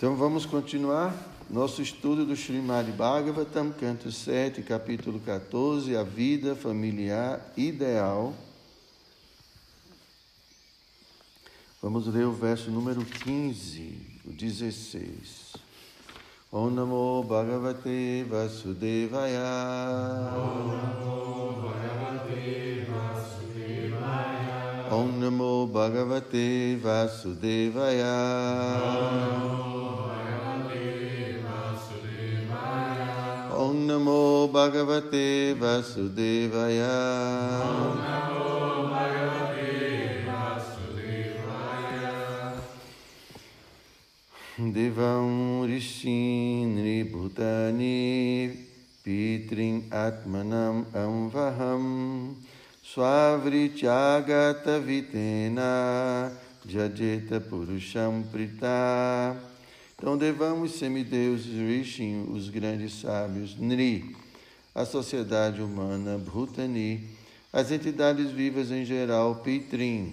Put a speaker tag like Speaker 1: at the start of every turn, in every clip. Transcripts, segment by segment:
Speaker 1: Então vamos continuar nosso estudo do Srimad Bhagavatam, canto 7, capítulo 14, a vida familiar ideal. Vamos ler o verso número 15, o 16. Om Namo Bhagavate Vasudevaya. Om Namo Bhagavate Vasudevaya. Om Namo Bhagavate Vasudevaya. Namo Bhagavate Vasudevaya. Namo Bhagavate Vasudevaya. Devam Rishin Bhutani Pitrin Atmanam Amvaham Swavrityagata Vitena Jajeta Purusham Prita então, devamos semideuses Rishin, os grandes sábios, Nri, a sociedade humana, Bhutani, as entidades vivas em geral, Pitrin,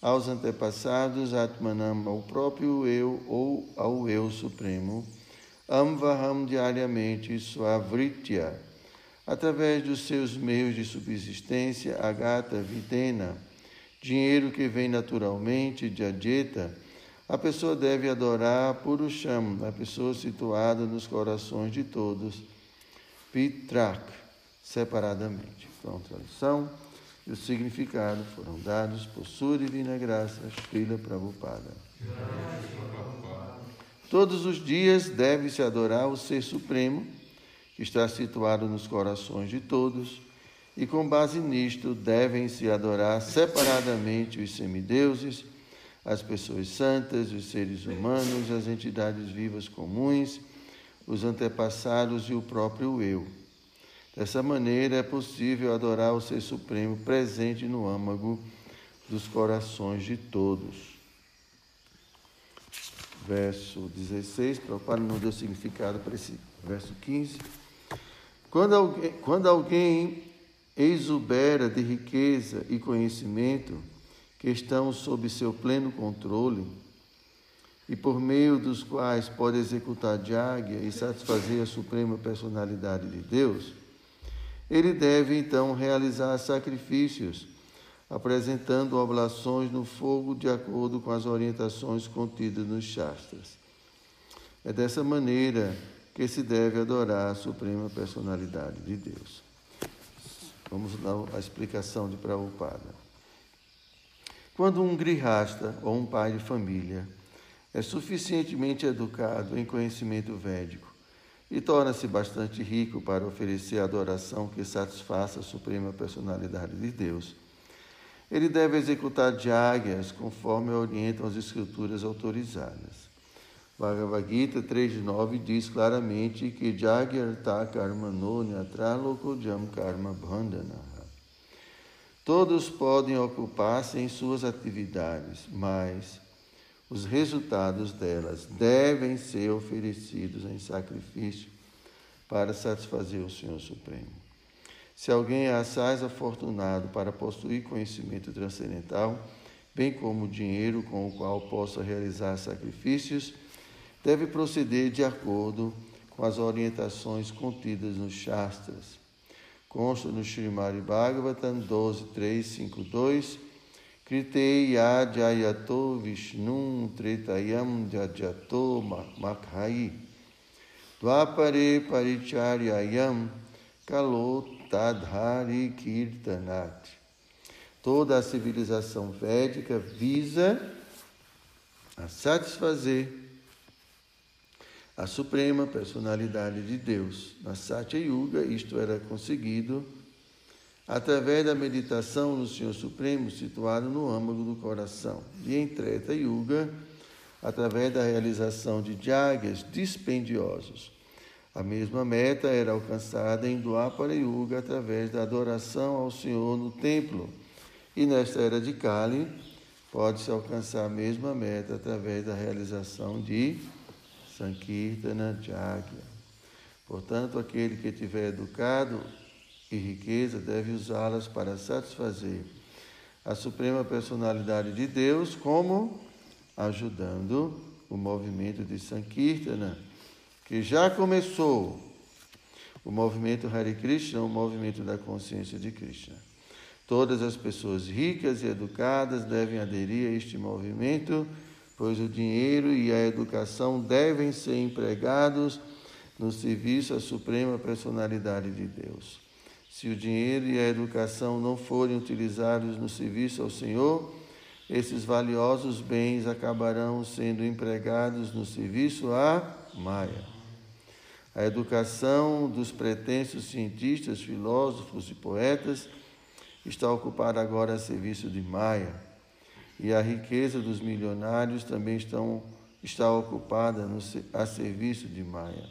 Speaker 1: aos antepassados, Atmanam, ao próprio eu ou ao eu supremo, Amvaham diariamente, Swavritya, através dos seus meios de subsistência, Agata, Vitena, dinheiro que vem naturalmente, de Adjeta, a pessoa deve adorar Purusham, a pessoa situada nos corações de todos, Pitrak, separadamente. Então, tradução e o significado foram dados por sua divina graça, Srila Prabhupada. Todos os dias deve-se adorar o Ser Supremo, que está situado nos corações de todos, e com base nisto devem-se adorar separadamente os semideuses, as pessoas santas, os seres humanos, as entidades vivas comuns, os antepassados e o próprio eu. Dessa maneira é possível adorar o Ser Supremo presente no âmago dos corações de todos. Verso 16, para não deu significado para esse verso 15. Quando alguém, quando alguém exubera de riqueza e conhecimento, que estão sob seu pleno controle e por meio dos quais pode executar diáguia e satisfazer a suprema personalidade de Deus, ele deve então realizar sacrifícios, apresentando oblações no fogo de acordo com as orientações contidas nos Shastras. É dessa maneira que se deve adorar a suprema personalidade de Deus. Vamos dar a explicação de Prabhupada. Quando um grihasta ou um pai de família é suficientemente educado em conhecimento védico e torna-se bastante rico para oferecer a adoração que satisfaça a suprema personalidade de Deus, ele deve executar diárias conforme orientam as escrituras autorizadas. Bhagavad Gita 3.9 diz claramente que Jagyarta Karma Nonyatra Lokojam Karma Bandhana. Todos podem ocupar-se em suas atividades, mas os resultados delas devem ser oferecidos em sacrifício para satisfazer o Senhor Supremo. Se alguém é assaz afortunado para possuir conhecimento transcendental, bem como dinheiro com o qual possa realizar sacrifícios, deve proceder de acordo com as orientações contidas nos Shastras consta no Srimad Bhagavatam 12.352, Kritei Yajayato Vishnum Tretayam Jajato Makhai Dvapare Paricharyayam Kalotadhari Kirtanat. Toda a civilização védica visa a satisfazer a suprema personalidade de Deus. Na Satya Yuga, isto era conseguido através da meditação no Senhor Supremo situado no âmago do coração. E em Treta Yuga, através da realização de jagas dispendiosos. A mesma meta era alcançada em Dwapara Yuga através da adoração ao Senhor no templo. E nesta era de Kali, pode-se alcançar a mesma meta através da realização de Sankirtana Jagya. Portanto, aquele que tiver educado e riqueza deve usá-las para satisfazer a suprema personalidade de Deus, como ajudando o movimento de Sankirtana, que já começou. O movimento Hare Krishna, o movimento da consciência de Krishna. Todas as pessoas ricas e educadas devem aderir a este movimento, pois o dinheiro e a educação devem ser empregados no serviço à suprema personalidade de Deus. Se o dinheiro e a educação não forem utilizados no serviço ao Senhor, esses valiosos bens acabarão sendo empregados no serviço à Maia. A educação dos pretensos cientistas, filósofos e poetas está ocupada agora a serviço de Maia. E a riqueza dos milionários também estão, está ocupada no, a serviço de Maia.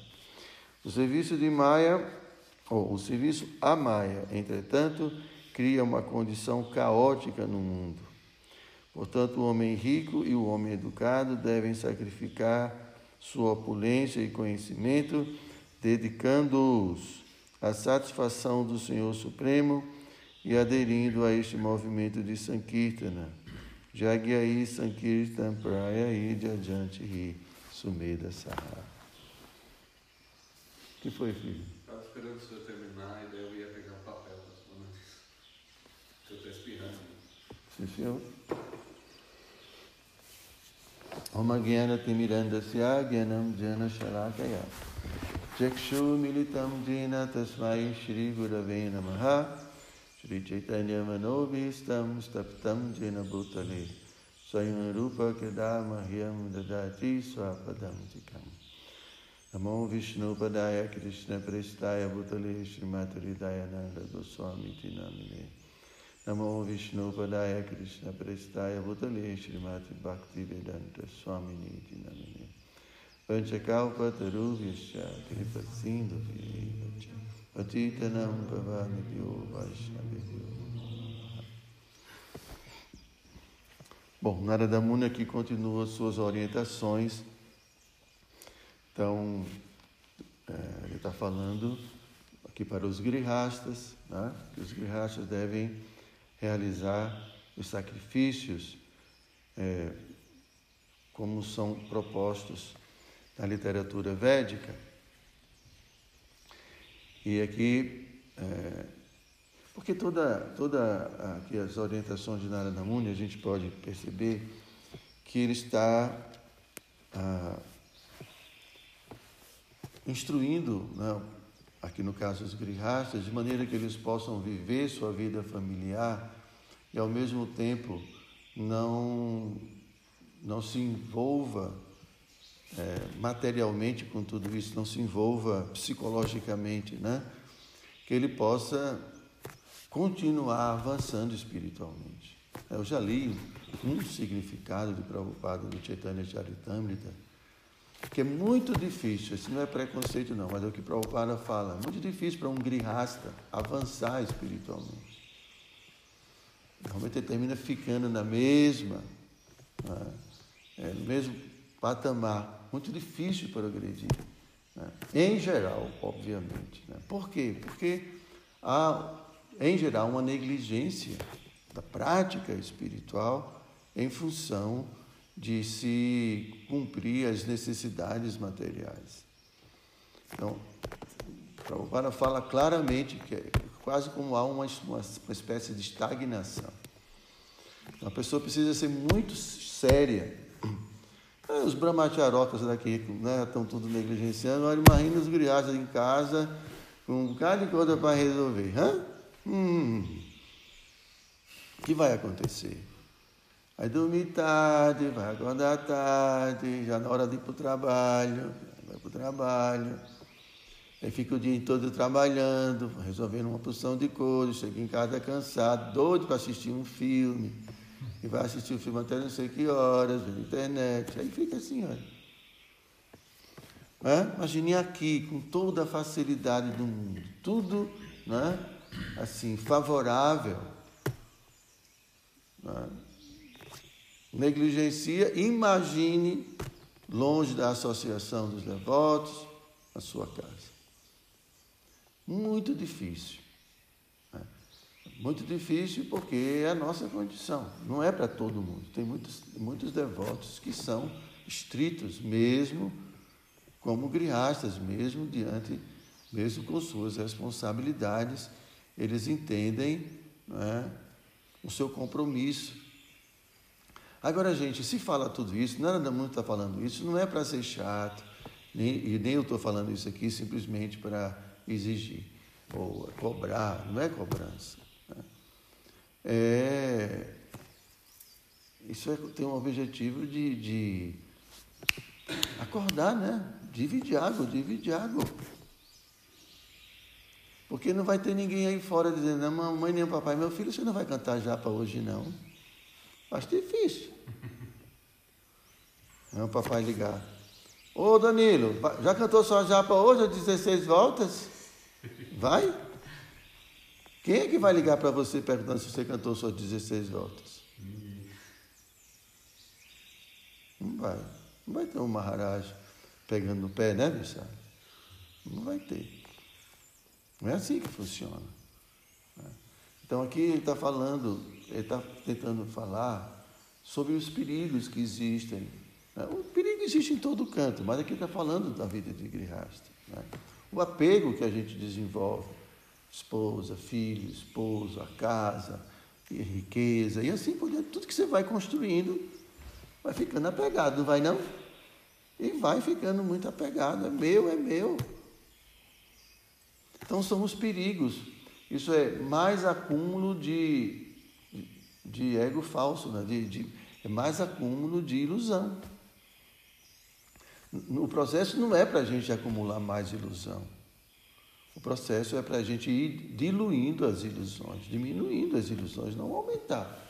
Speaker 1: O serviço de Maia, ou o serviço a Maia, entretanto, cria uma condição caótica no mundo. Portanto, o homem rico e o homem educado devem sacrificar sua opulência e conhecimento, dedicando-os à satisfação do Senhor Supremo e aderindo a este movimento de Sankirtana. Jagyai Sankirtan Prayai Jajanti Ri Sumeda Saha que foi, filho?
Speaker 2: Estava esperando o senhor terminar e daí eu ia pegar o papel. Eu estou espirrando.
Speaker 1: Sim, senhor. Om Gyana Timirandasya Gyanam Jana Shalakaya Jakshu Militam Jena Tasmai Shri Gurave Namaha Shri चैतन्य मनोभीष्टम स्तप्तम जिन भूतले स्वयं रूप कदा मह्यम ददाति स्वापदम चिकम नमो विष्णुपदाय कृष्णप्रेष्ठाय भूतले श्रीमातुरीदायनन्द गोस्वामीति नामिने नमो विष्णुपदाय कृष्णप्रेष्ठाय भूतले श्रीमाति भक्तिवेदन्त स्वामिनीति नामिने पंचकावपतरूभिश्च कृपसिन्धुभिः Pavani Pyo Vaishnavibhyo Bom, Narada Muni aqui continua suas orientações então, é, ele está falando aqui para os grihastas, né, que os grihastas devem realizar os sacrifícios é, como são propostos na literatura védica. E aqui, é, porque toda, toda aqui as orientações de Narada Muni, a gente pode perceber que ele está ah, instruindo, né, aqui no caso os grihastas, de maneira que eles possam viver sua vida familiar e ao mesmo tempo não, não se envolva é, materialmente com tudo isso, não se envolva psicologicamente, né? que ele possa continuar avançando espiritualmente. Eu já li um significado de Prabhupada do Chaitanya Charitamrita, que é muito difícil, esse não é preconceito não, mas é o que Prabhupada fala, é muito difícil para um grihasta avançar espiritualmente. Normalmente ele termina ficando na mesma, né, é, no mesmo patamar, muito difícil para progredir. Né, em geral, obviamente. Né. Por quê? Porque há, em geral, uma negligência da prática espiritual em função de se cumprir as necessidades materiais. Então, Prabhupada fala claramente que é quase como há uma, uma, uma espécie de estagnação. Então, a pessoa precisa ser muito séria. É, os brahmacharokas daqui né, estão tudo negligenciando, olha, imagina os griados em casa com um bocado de coisa para resolver. Hã? Hum, o que vai acontecer? Vai dormir tarde, vai acordar tarde, já na hora de ir para o trabalho, vai para o trabalho. Aí fica o dia todo trabalhando, resolvendo uma porção de coisas, chega em casa cansado, doido para assistir um filme. E vai assistir o filme até não sei que horas, na internet. Aí fica assim, olha. É? Imagine aqui, com toda a facilidade do mundo, tudo né? assim, favorável. Né? negligencia, imagine longe da associação dos devotos, a sua casa. Muito difícil. Muito difícil porque é a nossa condição. Não é para todo mundo. Tem muitos, muitos devotos que são estritos, mesmo como griastas, mesmo diante, mesmo com suas responsabilidades, eles entendem é, o seu compromisso. Agora, gente, se fala tudo isso, nada muito está falando isso, não é para ser chato, nem, e nem eu estou falando isso aqui simplesmente para exigir ou cobrar, não é cobrança. É, isso é, tem um objetivo de, de acordar, né? Divide água, divide água. Porque não vai ter ninguém aí fora dizendo, não, mamãe nem papai, meu filho, você não vai cantar japa hoje não. Acho difícil. É o papai ligar. Ô Danilo, já cantou sua japa hoje às 16 voltas? Vai? Quem é que vai ligar para você perguntando se você cantou suas 16 voltas? Não vai. Não vai ter um Maharaj pegando no pé, né, Bissar? Não vai ter. Não é assim que funciona. Então aqui ele está falando, ele está tentando falar sobre os perigos que existem. Né? O perigo existe em todo canto, mas aqui está falando da vida de Grihasta. Né? O apego que a gente desenvolve, esposa, filho, esposo, a casa, e riqueza, e assim por diante, tudo que você vai construindo vai ficando apegado, não vai não? E vai ficando muito apegado, é meu, é meu. Então são os perigos. Isso é mais acúmulo de, de ego falso, né? de, de, é mais acúmulo de ilusão. O processo não é para a gente acumular mais ilusão. O processo é para a gente ir diluindo as ilusões, diminuindo as ilusões, não aumentar.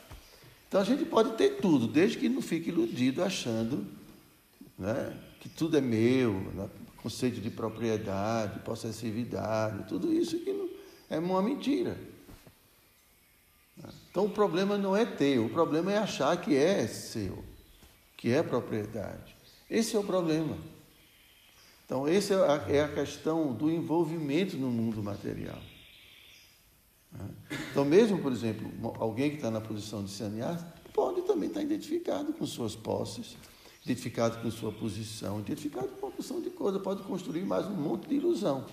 Speaker 1: Então a gente pode ter tudo, desde que não fique iludido achando né, que tudo é meu, né, conceito de propriedade, possessividade, tudo isso que não, é uma mentira. Então o problema não é teu, o problema é achar que é seu, que é propriedade. Esse é o problema. Então, essa é, é a questão do envolvimento no mundo material. Então, mesmo, por exemplo, alguém que está na posição de sannyasa pode também estar identificado com suas posses, identificado com sua posição, identificado com uma porção de coisa, pode construir mais um monte de ilusão.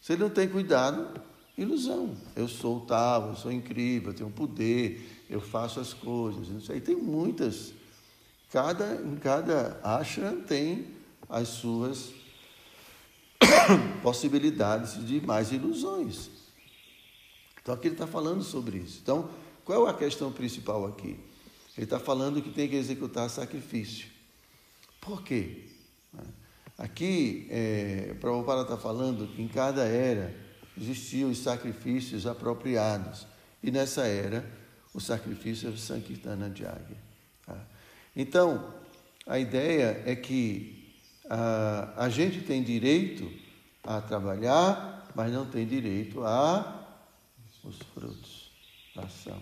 Speaker 1: Se ele não tem cuidado, ilusão. Eu sou tal, eu sou incrível, eu tenho poder, eu faço as coisas, não sei. Tem muitas. Cada, em cada ashram tem as suas possibilidades de mais ilusões. Então aqui ele está falando sobre isso. Então, qual é a questão principal aqui? Ele está falando que tem que executar sacrifício. Por quê? Aqui, é, Prabhupada está falando que em cada era existiam os sacrifícios apropriados. E nessa era, o sacrifício é o Sankirtana Jagya. Tá? Então, a ideia é que a, a gente tem direito a trabalhar, mas não tem direito a os frutos da ação.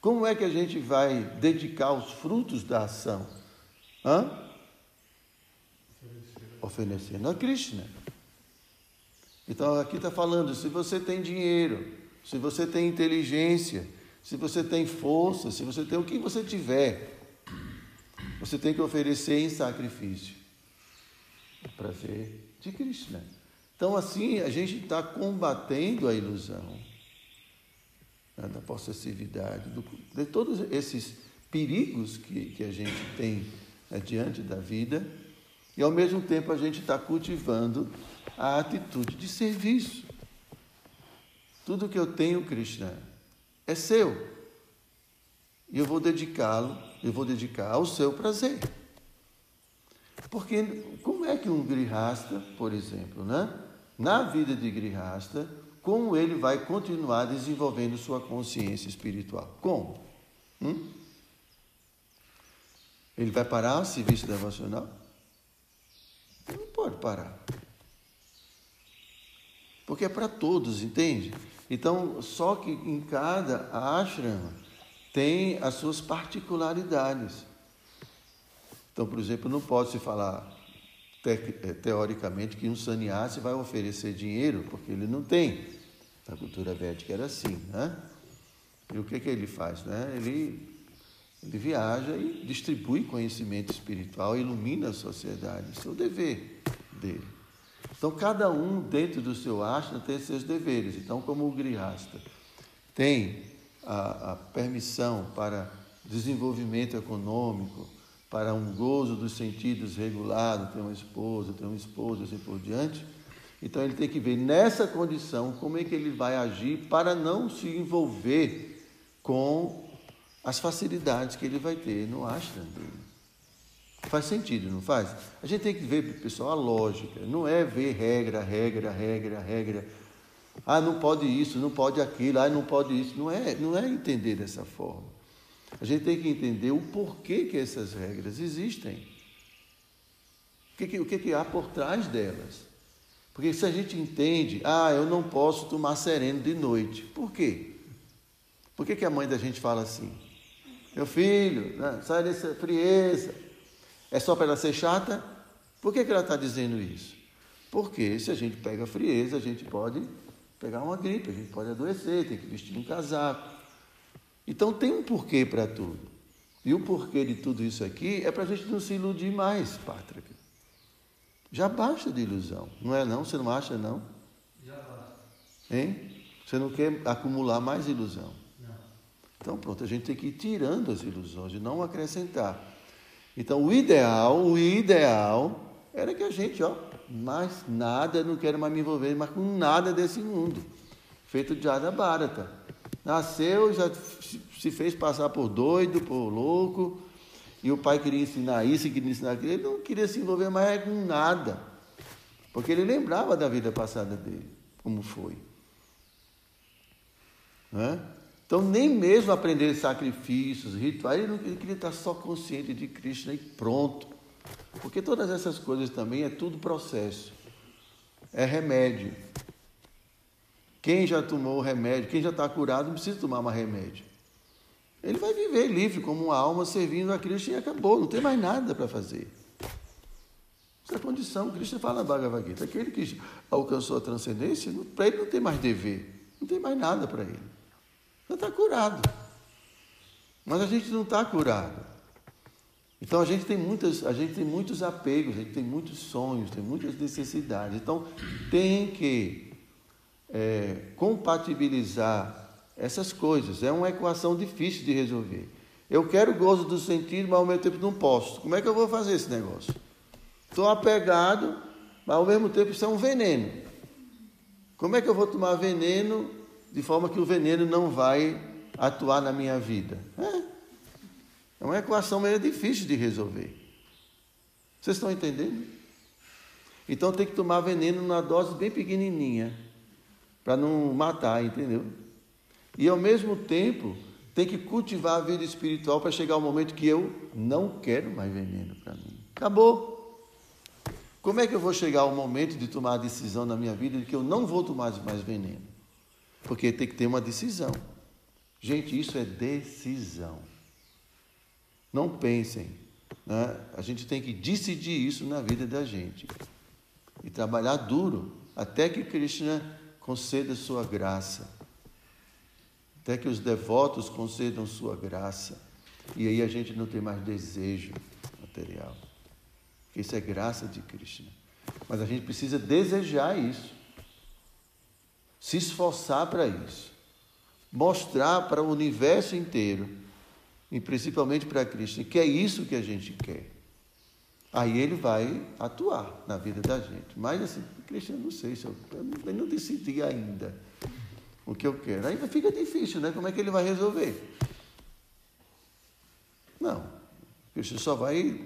Speaker 1: Como é que a gente vai dedicar os frutos da ação? Hã? Oferecendo a Krishna. Então aqui está falando: se você tem dinheiro, se você tem inteligência, se você tem força, se você tem o que você tiver, você tem que oferecer em sacrifício. O prazer de Krishna. Então, assim, a gente está combatendo a ilusão né, da possessividade, do, de todos esses perigos que, que a gente tem né, diante da vida, e ao mesmo tempo a gente está cultivando a atitude de serviço. Tudo que eu tenho, Krishna, é seu. E eu vou dedicá-lo, eu vou dedicar ao seu prazer. Porque como é que um grihasta, por exemplo, né? na vida de grihasta, como ele vai continuar desenvolvendo sua consciência espiritual? Como? Hum? Ele vai parar o serviço devocional? Não pode parar. Porque é para todos, entende? Então, só que em cada ashrama tem as suas particularidades. Então, por exemplo, não pode se falar eh, teoricamente que um sannyasi vai oferecer dinheiro, porque ele não tem. Na cultura védica era assim, né? E o que, que ele faz? Né? Ele, Ele viaja e distribui conhecimento espiritual, ilumina a sociedade. Isso é o dever dele. Então, cada um dentro do seu ashram tem seus deveres. Então, como o grihasta tem a, a permissão para desenvolvimento econômico, para um gozo dos sentidos regulado, ter uma esposa, ter um esposo, assim por diante. Então ele tem que ver nessa condição como é que ele vai agir para não se envolver com as facilidades que ele vai ter no ashram dele. Faz sentido, não faz? A gente tem que ver, pessoal, a lógica. Não é ver regra, regra, regra, regra. Ah, não pode isso, não pode aquilo, ah, não pode isso. Não é, não é entender dessa forma. A gente tem que entender o porquê que essas regras existem. O que, que, o que, que há por trás delas. Porque se a gente entende, ah, eu não posso tomar sereno de noite. Por quê? Por que, que a mãe da gente fala assim? Meu filho, né, sai dessa frieza. É só para ela ser chata? Por que, que ela está dizendo isso? Porque se a gente pega frieza, a gente pode pegar uma gripe, a gente pode adoecer, tem que vestir um casaco. Então tem um porquê para tudo. E o porquê de tudo isso aqui é para a gente não se iludir mais, Pátrica. Já basta de ilusão, não é não? Você não acha não?
Speaker 3: Já basta.
Speaker 1: Hein? Você não quer acumular mais ilusão?
Speaker 3: Não.
Speaker 1: Então pronto, a gente tem que ir tirando as ilusões e não acrescentar. Então o ideal, o ideal era que a gente, ó, mais nada, não quero mais me envolver mais com nada desse mundo. Feito de Ada Bharata. Nasceu, já se fez passar por doido, por louco, e o pai queria ensinar isso, queria ensinar aquilo. Ele não queria se envolver mais com nada, porque ele lembrava da vida passada dele, como foi. É? Então, nem mesmo aprender sacrifícios, rituais, ele, não, ele queria estar só consciente de Krishna e pronto. Porque todas essas coisas também é tudo processo, é remédio. Quem já tomou remédio, quem já está curado, não precisa tomar mais remédio. Ele vai viver livre como uma alma servindo a Cristo e acabou, não tem mais nada para fazer. Essa é a condição. Cristo fala na Bhagavad Gita. Aquele que alcançou a transcendência, para ele não tem mais dever, não tem mais nada para ele. Já está curado. Mas a gente não está curado. Então a gente tem muitas, a gente tem muitos apegos, a gente tem muitos sonhos, tem muitas necessidades. Então tem que é, compatibilizar essas coisas. É uma equação difícil de resolver. Eu quero gozo do sentido, mas ao mesmo tempo não posso. Como é que eu vou fazer esse negócio? Estou apegado, mas ao mesmo tempo isso é um veneno. Como é que eu vou tomar veneno de forma que o veneno não vai atuar na minha vida? É, é uma equação meio difícil de resolver. Vocês estão entendendo? Então tem que tomar veneno numa dose bem pequenininha para não matar, entendeu? E ao mesmo tempo, tem que cultivar a vida espiritual para chegar o momento que eu não quero mais veneno para mim. Acabou. Como é que eu vou chegar ao momento de tomar a decisão na minha vida de que eu não vou tomar mais veneno? Porque tem que ter uma decisão. Gente, isso é decisão. Não pensem. Né? A gente tem que decidir isso na vida da gente. E trabalhar duro até que Krishna conceda sua graça. Até que os devotos concedam sua graça. E aí a gente não tem mais desejo material. Porque isso é graça de Krishna. Mas a gente precisa desejar isso. Se esforçar para isso. Mostrar para o universo inteiro, e principalmente para Krishna, que é isso que a gente quer. Aí ele vai atuar na vida da gente. Mas assim, Cristiano, não sei se eu, eu não decidi ainda o que eu quero. Aí fica difícil, né? Como é que ele vai resolver? Não. Cristo só vai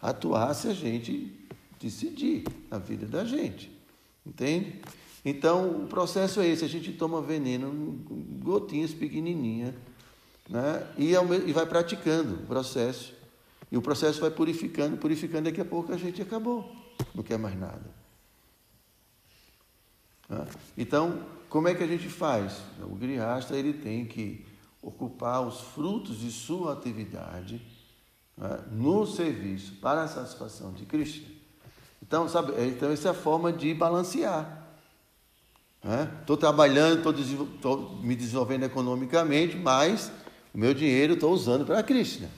Speaker 1: atuar se a gente decidir na vida da gente. Entende? Então, o processo é esse: a gente toma veneno, gotinhas pequenininhas, né? e, e vai praticando o processo. E o processo vai purificando, purificando, daqui a pouco a gente acabou, não quer mais nada. Então, como é que a gente faz? O grihasta ele tem que ocupar os frutos de sua atividade né, no serviço para a satisfação de Krishna. Então, sabe, então essa é a forma de balancear. Estou né? trabalhando, estou me desenvolvendo economicamente, mas O meu dinheiro estou usando para Krishna.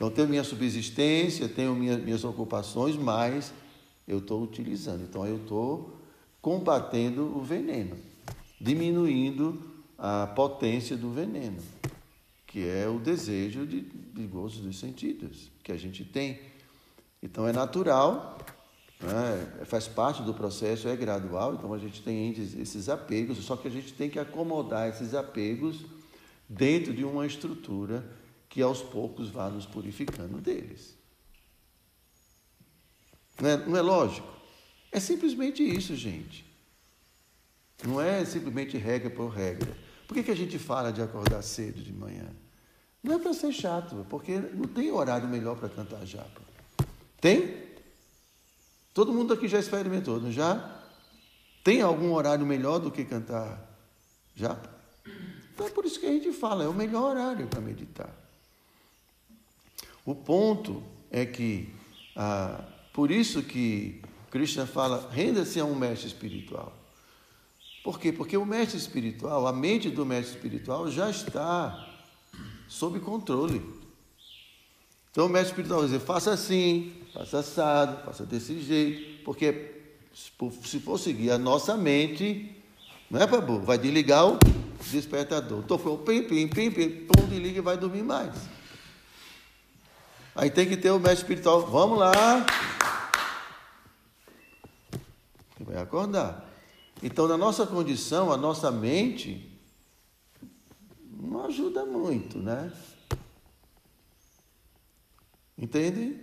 Speaker 1: Então, tenho minha subsistência, tenho minha, minhas ocupações, mas eu estou utilizando. Então, eu estou combatendo o veneno, diminuindo a potência do veneno, que é o desejo de, de gozo dos sentidos que a gente tem. Então, é natural, né? faz parte do processo, é gradual, então a gente tem esses apegos, só que a gente tem que acomodar esses apegos dentro de uma estrutura que aos poucos vá nos purificando deles. Não é, não é lógico? É simplesmente isso, gente. Não é simplesmente regra por regra. Por que, que a gente fala de acordar cedo de manhã? Não é para ser chato, porque não tem horário melhor para cantar japa. Tem? Todo mundo aqui já experimentou, não já? Tem algum horário melhor do que cantar japa? Então é por isso que a gente fala, é o melhor horário para meditar. O ponto é que, ah, por isso que Krishna fala, renda-se a um mestre espiritual. Por quê? Porque o mestre espiritual, a mente do mestre espiritual já está sob controle. Então o mestre espiritual vai dizer, faça assim, faça assado, faça desse jeito, porque se for seguir a nossa mente, não é, Babu? Vai desligar o despertador. Tocou pim, pim, pim, pim, pum, desliga e vai dormir mais. Aí tem que ter o mestre espiritual. Vamos lá. Vai acordar. Então, na nossa condição, a nossa mente não ajuda muito, né? Entende?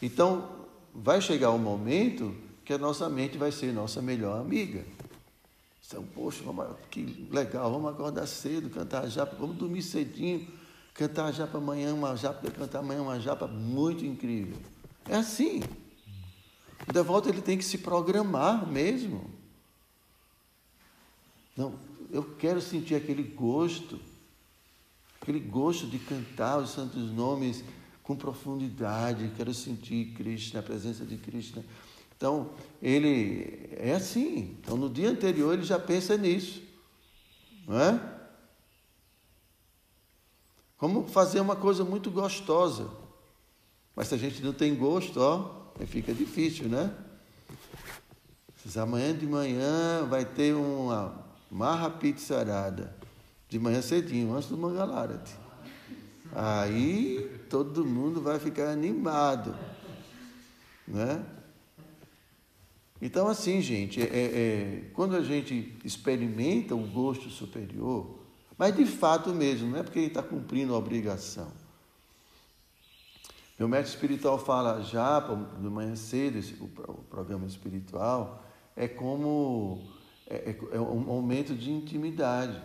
Speaker 1: Então, vai chegar um momento que a nossa mente vai ser nossa melhor amiga. Então, poxa, vamos, que legal, vamos acordar cedo, cantar já, vamos dormir cedinho cantar japa amanhã, uma japa, cantar amanhã uma japa muito incrível. É assim. O devoto ele tem que se programar mesmo. Não, eu quero sentir aquele gosto, aquele gosto de cantar os santos nomes com profundidade, quero sentir Krishna, a presença de Krishna. Então, ele é assim. Então, no dia anterior, ele já pensa nisso. Não é? Como fazer uma coisa muito gostosa. Mas se a gente não tem gosto, ó, fica difícil, né? Amanhã de manhã vai ter uma marra pizzarada. De manhã cedinho, antes do Mangalarate. Aí todo mundo vai ficar animado. Né? Então, assim, gente, é, é, é quando a gente experimenta o gosto superior, mas de fato mesmo, não é porque ele está cumprindo a obrigação. Meu mestre espiritual fala já, de manhã cedo, esse, o, o programa espiritual, é como é, é, é, um momento de intimidade.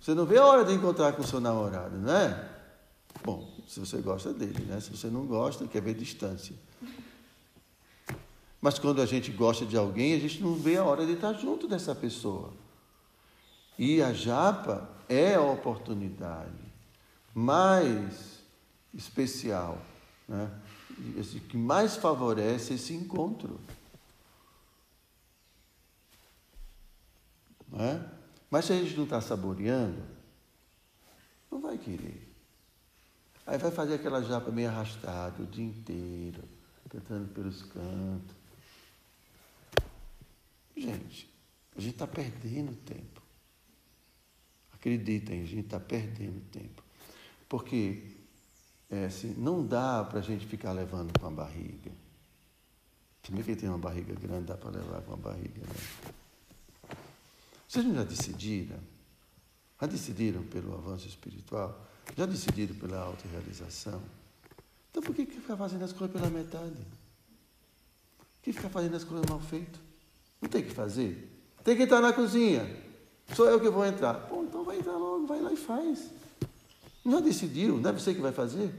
Speaker 1: Você não vê a hora de encontrar com o seu namorado, não é? Bom, se você gosta dele, né? Se você não gosta, quer ver distância. Mas quando a gente gosta de alguém, a gente não vê a hora de estar junto dessa pessoa. E a japa é a oportunidade mais especial, né? Que mais favorece esse encontro. É? Mas se a gente não está saboreando, não vai querer. Aí vai fazer aquela japa meio arrastada o dia inteiro, cantando pelos cantos. Gente, a gente está perdendo tempo. Acreditem, a gente está perdendo tempo. Porque é, assim, não dá para a gente ficar levando com a barriga. Também quem tem uma barriga grande dá para levar com a barriga. Vocês já decidiram? Já decidiram pelo avanço espiritual? Já decidiram pela autorrealização? Então por que, que ficar fazendo as coisas pela metade? Por que ficar fazendo as coisas mal feitas? Não tem que fazer? Tem que entrar na cozinha. Sou eu que vou entrar. Pô, então vai entrar logo, vai lá e faz. Já decidiram? Não é você que vai fazer?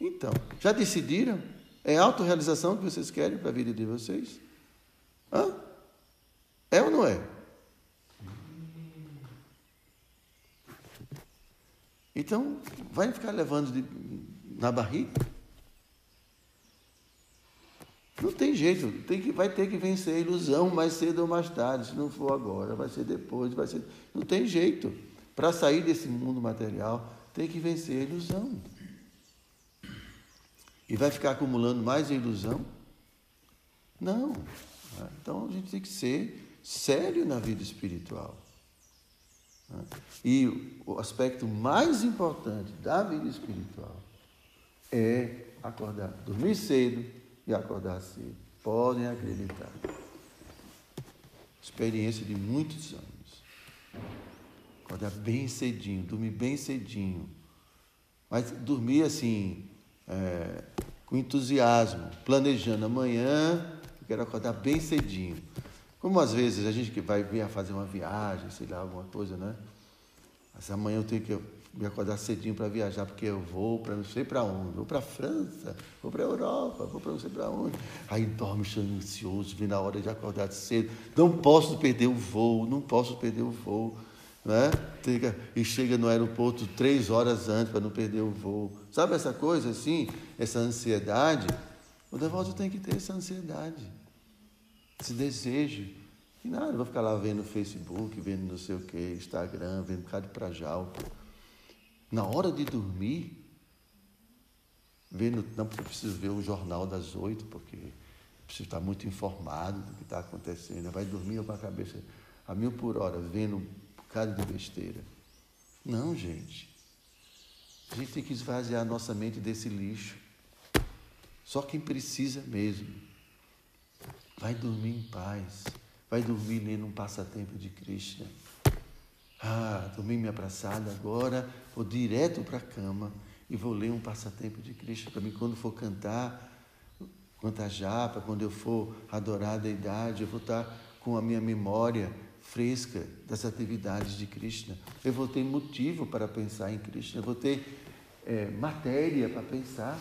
Speaker 1: Então, já decidiram? É a autorrealização que vocês querem para a vida de vocês? Hã? É ou não é? Então, vai ficar levando de, na barriga? Não tem jeito, tem que, vai ter que vencer a ilusão mais cedo ou mais tarde. Se não for agora, vai ser depois, vai ser. Não tem jeito. Para sair desse mundo material, tem que vencer a ilusão. E vai ficar acumulando mais ilusão? Não. Então a gente tem que ser sério na vida espiritual. E o aspecto mais importante da vida espiritual é acordar, dormir cedo e acordar cedo. Podem acreditar. Experiência de muitos anos. Acordar bem cedinho, dormir bem cedinho. Mas dormir assim, é, com entusiasmo, planejando amanhã, eu quero acordar bem cedinho. Como às vezes a gente que vai vir fazer uma viagem, sei lá, alguma coisa, né? Mas amanhã eu tenho que me acordar cedinho para viajar, porque eu vou para não sei para onde, vou para a França, vou para a Europa, vou para não sei para onde. Aí dorme ansioso, vem na hora de acordar cedo. Não posso perder o voo, não posso perder o voo. Né? E chega no aeroporto três horas antes para não perder o voo. Sabe essa coisa assim, essa ansiedade? O devoto tem que ter essa ansiedade, esse desejo e nada, vou ficar lá vendo Facebook, vendo não sei o que, Instagram, vendo um bocado de prajal. Na hora de dormir, vendo, não preciso ver o jornal das oito, porque preciso estar muito informado do que está acontecendo. Vai dormir com a cabeça a mil por hora, vendo um bocado de besteira. Não, gente. A gente tem que esvaziar a nossa mente desse lixo. Só quem precisa mesmo. Vai dormir em paz vai dormir lendo um passatempo de Krishna. Ah, dormi me abraçada agora, vou direto para a cama e vou ler um passatempo de Krishna para mim quando for cantar, cantar japa, quando eu for adorar a deidade, eu vou estar com a minha memória fresca das atividades de Krishna. Eu vou ter motivo para pensar em Krishna, eu vou ter é, matéria para pensar.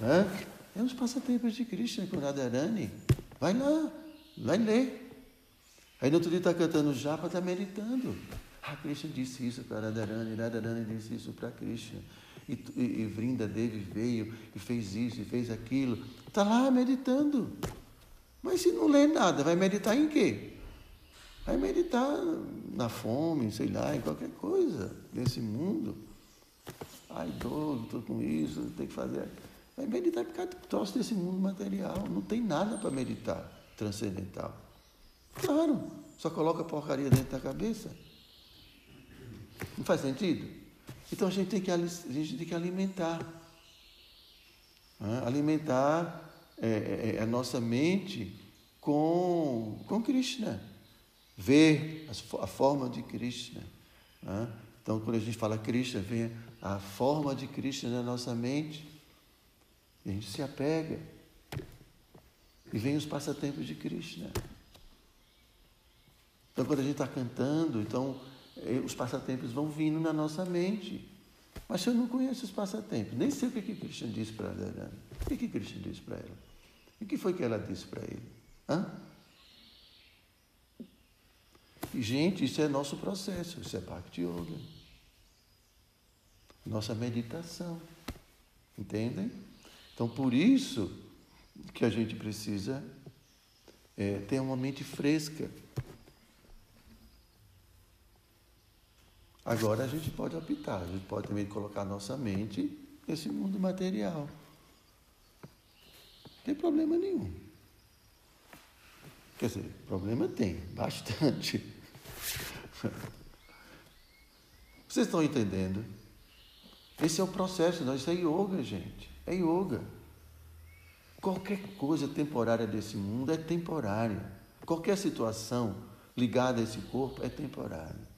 Speaker 1: Hã? É uns passatempos de Krishna com Radharani. Vai lá, Vai ler. Aí no outro dia está cantando japa, está meditando. Ah, Krishna disse isso para Radharani, Radharani disse isso para Krishna. E, e, e Vrinda Devi veio e fez isso e fez aquilo. Está lá meditando. Mas se não lê nada, vai meditar em quê? Vai meditar na fome, sei lá, em qualquer coisa desse mundo. Ai, dor, estou com isso, tem que fazer. Vai meditar por causa do troço desse mundo material. Não tem nada para meditar transcendental. Claro, só coloca porcaria dentro da cabeça. Não faz sentido? Então a gente tem que, a gente tem que alimentar. Né? Alimentar é, é, é, a nossa mente com, com Krishna. Ver a forma de Krishna. Né? Então, quando a gente fala Krishna, vem a forma de Krishna na nossa mente. E a gente se apega. E vem os passatempos de Krishna. Então, quando a gente está cantando, então eh, os passatempos vão vindo na nossa mente. Mas eu não conheço os passatempos, nem sei o que, que Krishna disse para ela. O que, que Krishna disse para ela? O que foi que ela disse para ele? Hã? E, gente, isso é nosso processo, isso é Bhakti Yoga. Nossa meditação. Entendem? Então, por isso, que a gente precisa é, ter uma mente fresca. Agora a gente pode optar, a gente pode também colocar nossa mente nesse mundo material. Não tem problema nenhum. Quer dizer, problema tem, bastante. Vocês estão entendendo? Esse é o processo, não, isso é yoga, gente. É yoga. Qualquer coisa temporária desse mundo é temporária. Qualquer situação ligada a esse corpo é temporária.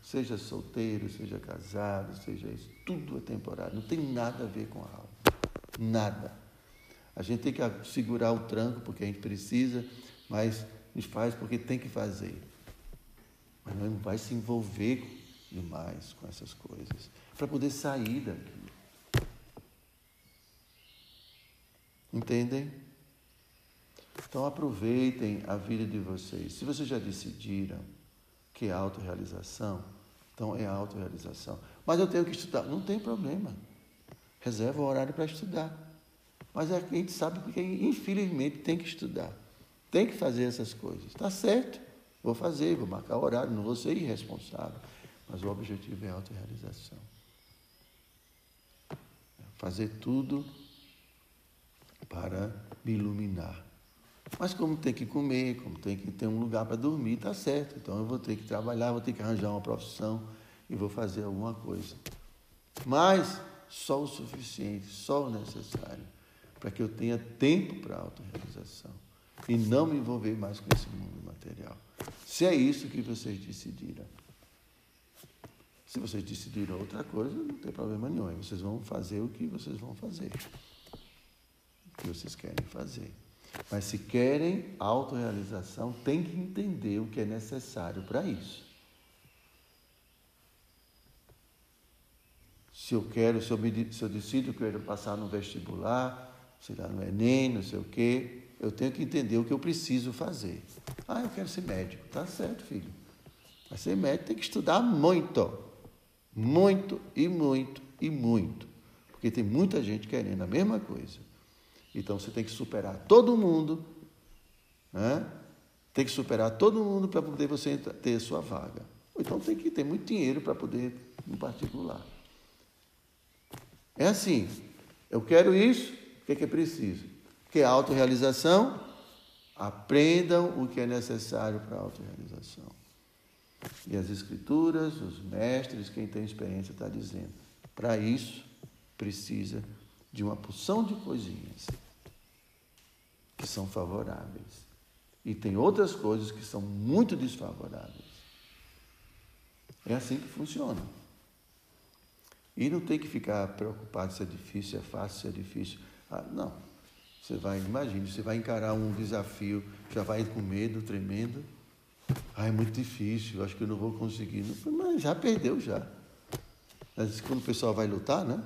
Speaker 1: Seja solteiro, seja casado, seja isso, tudo é temporário. Não tem nada a ver com a alma. Nada. A gente tem que segurar o tranco porque a gente precisa, mas a gente faz porque tem que fazer. Mas não vai se envolver demais com essas coisas para poder sair daqui. Entendem? Então aproveitem a vida de vocês. Se vocês já decidiram que é autorrealização, então é autorrealização. Mas eu tenho que estudar. Não tem problema. Reserva o horário para estudar. Mas é a gente sabe que infelizmente tem que estudar. Tem que fazer essas coisas. Está certo. Vou fazer, vou marcar horário, não vou ser irresponsável. Mas o objetivo é autorrealização. Fazer tudo para me iluminar. Mas como tem que comer, como tem que ter um lugar para dormir, está certo. Então eu vou ter que trabalhar, vou ter que arranjar uma profissão e vou fazer alguma coisa. Mas só o suficiente, só o necessário, para que eu tenha tempo para a autorrealização e não me envolver mais com esse mundo material. Se é isso que vocês decidiram. Se vocês decidiram outra coisa, não tem problema nenhum. Vocês vão fazer o que vocês vão fazer. Que vocês querem fazer. Mas se querem autorrealização, tem que entender o que é necessário para isso. Se eu quero, se eu, me, se eu decido que eu quero passar no vestibular, sei lá, no Enem, não sei o quê, eu tenho que entender o que eu preciso fazer. Ah, eu quero ser médico. Tá certo, filho. Para ser médico tem que estudar muito. Muito e muito e muito. Porque tem muita gente querendo a mesma coisa. Então você tem que superar todo mundo, né? tem que superar todo mundo para poder você ter sua vaga. Ou então tem que ter muito dinheiro para poder no particular. É assim, eu quero isso, o que é, que é preciso? Que é autorrealização, aprendam o que é necessário para a autorrealização. E as escrituras, os mestres, quem tem experiência está dizendo, para isso precisa de uma porção de coisinhas que são favoráveis. E tem outras coisas que são muito desfavoráveis. É assim que funciona. E não tem que ficar preocupado se é difícil, se é fácil, se é difícil. Ah, não. Você vai, imagine, você vai encarar um desafio, já vai com medo, tremendo. Ah, é muito difícil, acho que eu não vou conseguir. Mas já perdeu já. Mas quando o pessoal vai lutar, né?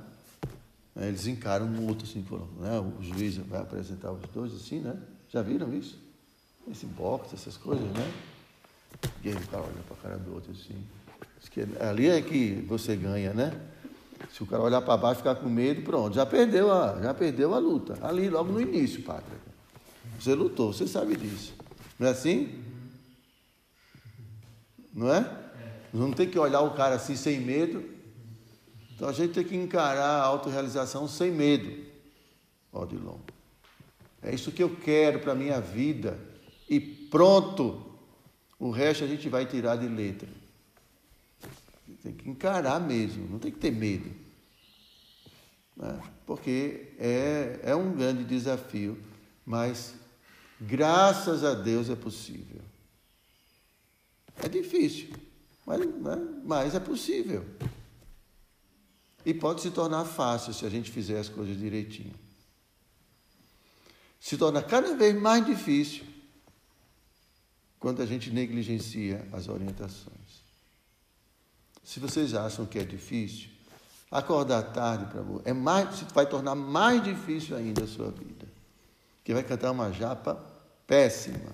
Speaker 1: Eles encaram um outro assim, né? o juiz vai apresentar os dois assim, né? Já viram isso? Esse boxe, essas coisas, né? E aí o cara olha para a cara do outro assim. Ali é que você ganha, né? Se o cara olhar para baixo, ficar com medo, pronto, já perdeu a, já perdeu a luta. Ali, logo no início, padre. Você lutou, você sabe disso. Não é assim? Não é? Não tem que olhar o cara assim sem medo então a gente tem que encarar a autorrealização sem medo. Odilon. É isso que eu quero para a minha vida. E pronto. O resto a gente vai tirar de letra. Tem que encarar mesmo, não tem que ter medo. Né? Porque é, é um grande desafio, mas graças a Deus é possível. É difícil, mas, né? mas é possível. E pode se tornar fácil se a gente fizer as coisas direitinho. Se torna cada vez mais difícil quando a gente negligencia as orientações. Se vocês acham que é difícil, acordar tarde para é mais, vai tornar mais difícil ainda a sua vida. Que vai cantar uma japa péssima.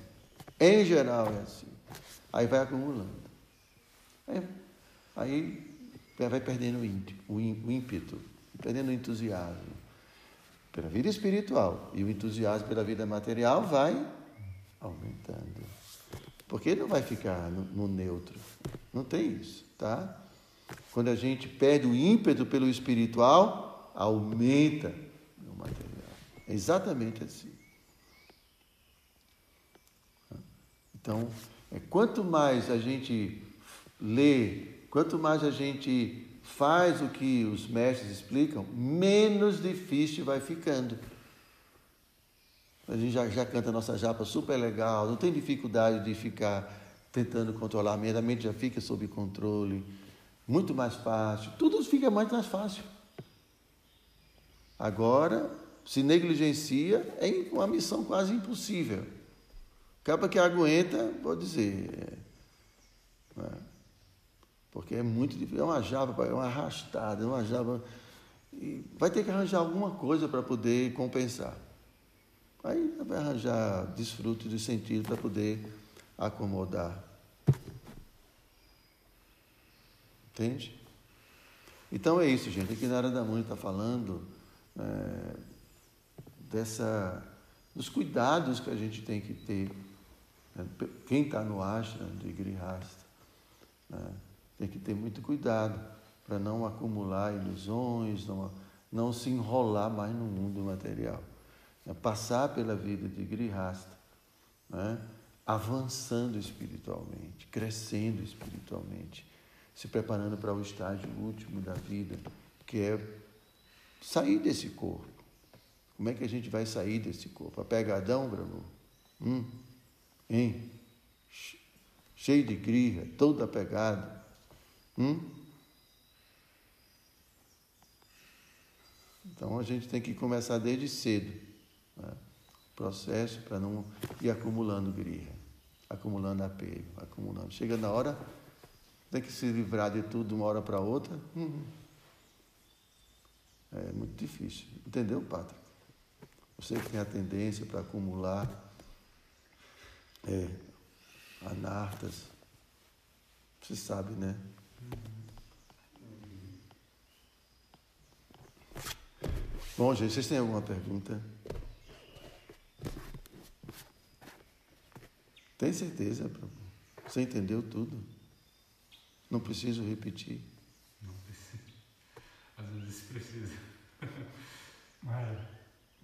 Speaker 1: Em geral é assim. Aí vai acumulando. Aí, aí vai perdendo o ímpeto, perdendo o entusiasmo pela vida espiritual e o entusiasmo pela vida material vai aumentando. Porque não vai ficar no, no neutro. Não tem isso, tá? Quando a gente perde o ímpeto pelo espiritual, aumenta o material. É exatamente assim. Então, é, quanto mais a gente lê Quanto mais a gente faz o que os mestres explicam, menos difícil vai ficando. A gente já, já canta nossa japa super legal, não tem dificuldade de ficar tentando controlar a mente, a mente já fica sob controle, muito mais fácil, tudo fica mais fácil. Agora, se negligencia, é uma missão quase impossível. Acaba que aguenta, pode dizer. É, porque é muito difícil. É uma java, é uma arrastada, é uma java. E vai ter que arranjar alguma coisa para poder compensar. Aí vai arranjar desfruto de sentido para poder acomodar. Entende? Então é isso, gente. Aqui na área da mãe está falando é, dessa, dos cuidados que a gente tem que ter Né? Quem está no ashram de Grihasta né? Tem que ter muito cuidado para não acumular ilusões, não, não se enrolar mais no mundo material. Né? Passar pela vida de Grihasta, né? avançando espiritualmente, crescendo espiritualmente, se preparando para o estágio último da vida, que é sair desse corpo. Como é que a gente vai sair desse corpo? Apegadão, Branu? Hum? Hein? Cheio de grija, todo apegado. Hum? Então a gente tem que começar desde cedo. Né? Processo para não ir acumulando grija, acumulando apego, acumulando. Chega na hora, tem que se livrar de tudo de uma hora para outra. Hum. É muito difícil. Entendeu, Patrick? Você que tem a tendência para acumular é, anartas. Você sabe, né? Bom, gente, vocês têm alguma pergunta? Tem certeza? Você entendeu tudo? Não preciso repetir.
Speaker 3: Não precisa. Às vezes precisa. Mas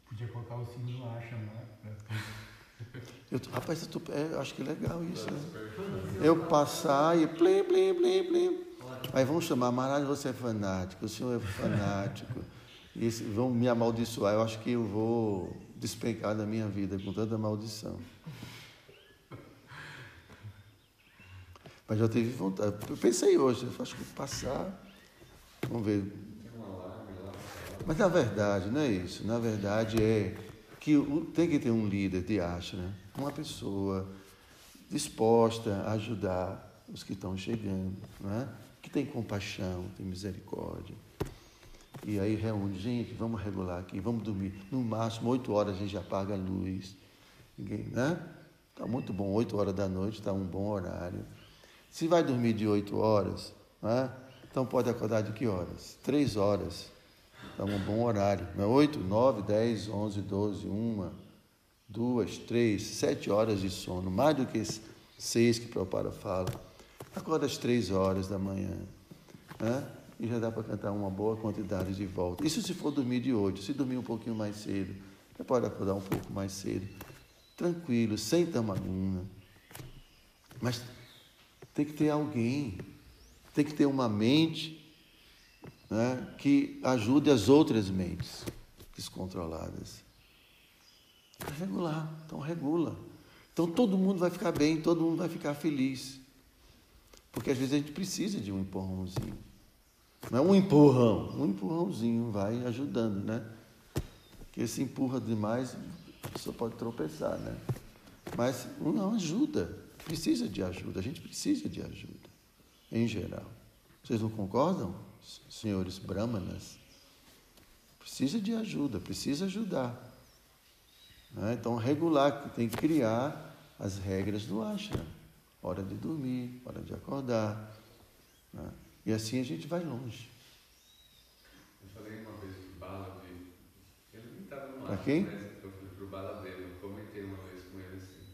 Speaker 3: podia colocar o signo no acha, né?
Speaker 1: Eu, rapaz, eu, tô, é, acho que é legal isso, né? Eu passar e plim, plim, plim, plim. Aí vão chamar, Maharaj, você é fanático, o senhor é fanático. E vão me amaldiçoar. Eu acho que eu vou despencar da minha vida com tanta maldição. Mas já tive vontade. Eu pensei hoje, eu acho que passar. Vamos ver. Mas na verdade, não é isso. Na verdade é que tem que ter um líder de ashram, né? uma pessoa disposta a ajudar os que estão chegando, né? que tem compaixão, tem misericórdia. E aí reúne, gente, vamos regular aqui, vamos dormir. No máximo, oito horas a gente apaga a luz. Ninguém, né? Está muito bom, oito horas da noite está um bom horário. Se vai dormir de oito horas, né? então pode acordar de que horas? Três horas. Dá um bom horário. Não é 8, 9, 10, 11, 12, 1, 2, 3, 7 horas de sono. Mais do que seis que o Prabhupada fala. Acorda às 3 horas da manhã. Né? E já dá para cantar uma boa quantidade de volta. Isso se for dormir de 8. Se dormir um pouquinho mais cedo, já pode acordar um pouco mais cedo. Tranquilo, sem tamaguna. Mas tem que ter alguém, tem que ter uma mente né, que ajude as outras mentes descontroladas. É regular, então regula. Então todo mundo vai ficar bem, todo mundo vai ficar feliz. Porque às vezes a gente precisa de um empurrãozinho. Não é um empurrão, um empurrãozinho vai ajudando, né? Porque se empurra demais, a pessoa pode tropeçar, né? Mas não ajuda, precisa de ajuda, a gente precisa de ajuda, em geral. Vocês não concordam? Senhores brahmanas, precisa de ajuda, precisa ajudar. Né? Então, regular, tem que criar as regras do ashram. Hora de dormir, hora de acordar. Né? E assim a gente vai longe.
Speaker 2: Eu falei uma vez o Baladev, ele não estava no
Speaker 1: Para quem?
Speaker 2: Mas eu fui para o Baladev, eu comentei uma vez com ele assim,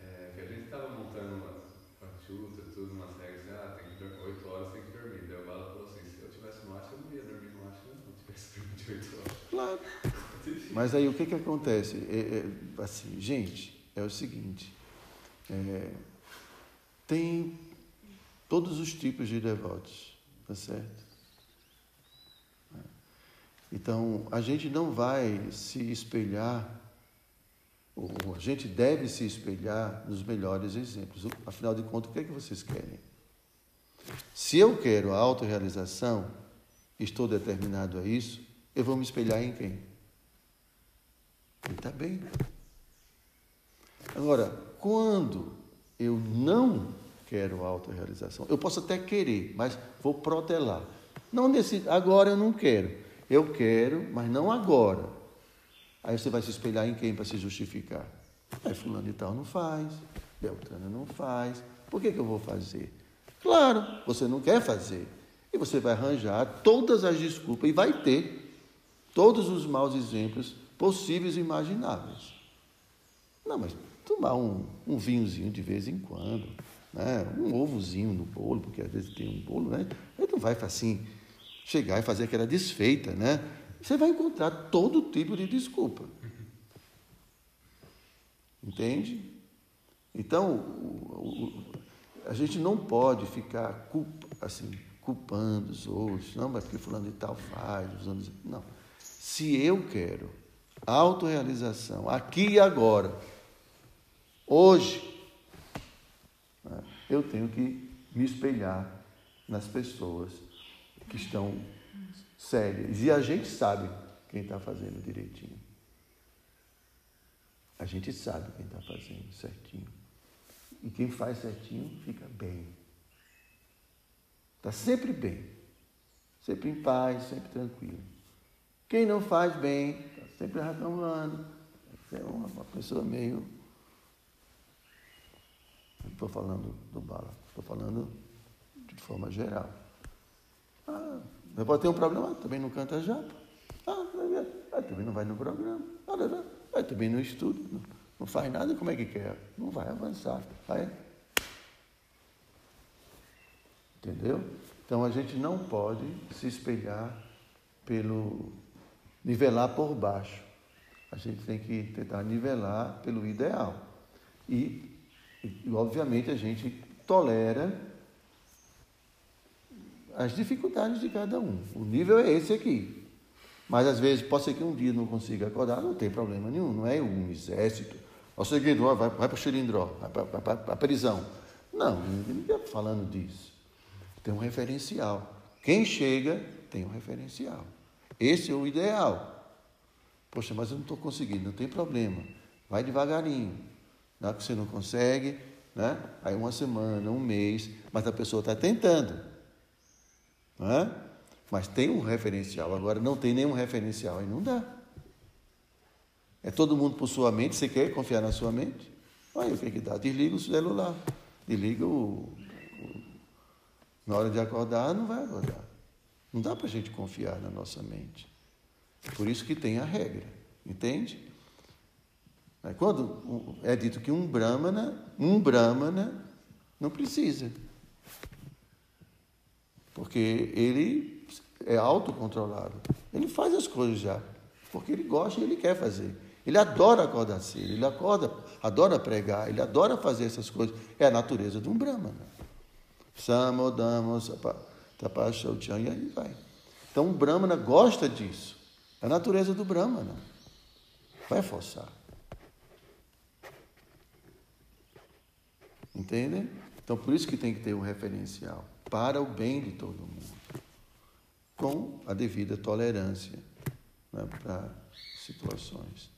Speaker 2: é, que a gente estava montando uma, uma chuta, tudo, umas regras, ah, tem que dormir 8 horas, tem que dormir. Daí o Bala falou assim, se eu tivesse no acho, eu não ia dormir no acho, não, se tivesse dormido de 8 horas.
Speaker 1: Claro. Mas aí o que, que acontece? É, é, assim, gente, é o seguinte: é, tem todos os tipos de devotos, tá certo? Então, a gente não vai se espelhar, ou a gente deve se espelhar nos melhores exemplos. Afinal de contas, o que é que vocês querem? Se eu quero a autorrealização, estou determinado a isso, eu vou me espelhar em quem? Está bem. Agora, quando eu não quero autorrealização, eu posso até querer, mas vou protelar. Não nesse, agora eu não quero. Eu quero, mas não agora. Aí você vai se espelhar em quem para se justificar? Aí fulano e tal não faz, Beltrano não faz. Por que, que eu vou fazer? Claro, você não quer fazer. E você vai arranjar todas as desculpas e vai ter todos os maus exemplos possíveis e imagináveis. Não, mas tomar um, um vinhozinho de vez em quando, né? um ovozinho no bolo, porque às vezes tem um bolo, né? Aí não vai assim chegar e fazer aquela desfeita, né? Você vai encontrar todo tipo de desculpa. Entende? Então, o, o, a gente não pode ficar culpa, assim, culpando os outros, não, mas porque fulano de tal faz, usando. Não. Se eu quero autorrealização, aqui e agora, hoje, né, eu tenho que me espelhar nas pessoas que estão sérias. E a gente sabe quem está fazendo direitinho. A gente sabe quem está fazendo certinho. E quem faz certinho fica bem. Está sempre bem. Sempre em paz, sempre tranquilo. Quem não faz bem, está sempre reclamando. É uma, uma pessoa meio. Não estou falando do bala, estou falando de forma geral. Ah, pode ter um problema, também não canta japa. Ah, também não vai no programa. Aí também não estuda, não, não faz nada, como é que quer? Não vai avançar. Vai. Entendeu? Então a gente não pode se espelhar pelo nivelar por baixo. A gente tem que tentar nivelar pelo ideal. E, obviamente a gente tolera as dificuldades de cada um. O nível é esse aqui. Mas às vezes pode ser que um dia não consiga acordar, não tem problema nenhum, não é um exército. Ó, seguinte, vai, vai para o Xilindró, vai para a prisão. Não, ninguém está falando disso. Tem um referencial. Quem chega tem um referencial. Esse é o ideal. Poxa, mas eu não estou conseguindo, não tem problema. Vai devagarinho. Não é que você não consegue, né? Aí uma semana, um mês, mas a pessoa está tentando. Não é? Mas tem um referencial. Agora não tem nenhum referencial, aí não dá. É todo mundo por sua mente, você quer confiar na sua mente? Aí o que, que dá? Desliga o celular, desliga o. Na hora de acordar, não vai acordar. Não dá para a gente confiar na nossa mente. Por isso que tem a regra, entende? Quando é dito que um brahmana, um brahmana não precisa. Porque ele é autocontrolado. Ele faz as coisas já, porque ele gosta e ele quer fazer. Ele adora acordar cedo, ele acorda, adora pregar, ele adora fazer essas coisas. É a natureza de um Brahmana. Samodama, Tapachauchan, e aí vai. Então, o Brahmana gosta disso. É a natureza do Brahmana. Vai forçar. Entendem? Então, por isso que tem que ter um referencial para o bem de todo mundo com a devida tolerância né, para situações.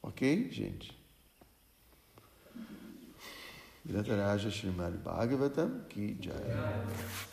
Speaker 1: Ok, gente? Grataraja Srimad Bhagavatam Ki Jaya.